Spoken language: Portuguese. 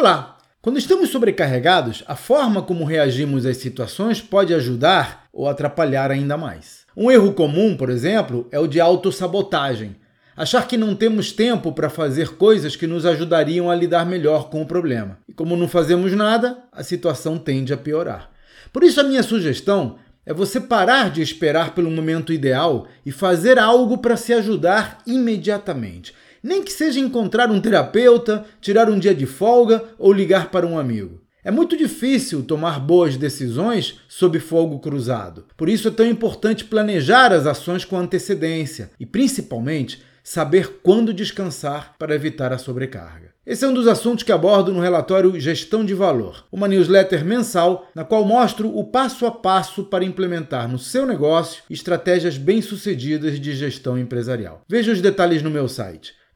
Olá! Quando estamos sobrecarregados, a forma como reagimos às situações pode ajudar ou atrapalhar ainda mais. Um erro comum, por exemplo, é o de autossabotagem. Achar que não temos tempo para fazer coisas que nos ajudariam a lidar melhor com o problema. E como não fazemos nada, a situação tende a piorar. Por isso, a minha sugestão é você parar de esperar pelo momento ideal e fazer algo para se ajudar imediatamente. Nem que seja encontrar um terapeuta, tirar um dia de folga ou ligar para um amigo. É muito difícil tomar boas decisões sob fogo cruzado. Por isso é tão importante planejar as ações com antecedência e, principalmente, saber quando descansar para evitar a sobrecarga. Esse é um dos assuntos que abordo no relatório Gestão de Valor, uma newsletter mensal na qual mostro o passo a passo para implementar no seu negócio estratégias bem-sucedidas de gestão empresarial. Veja os detalhes no meu site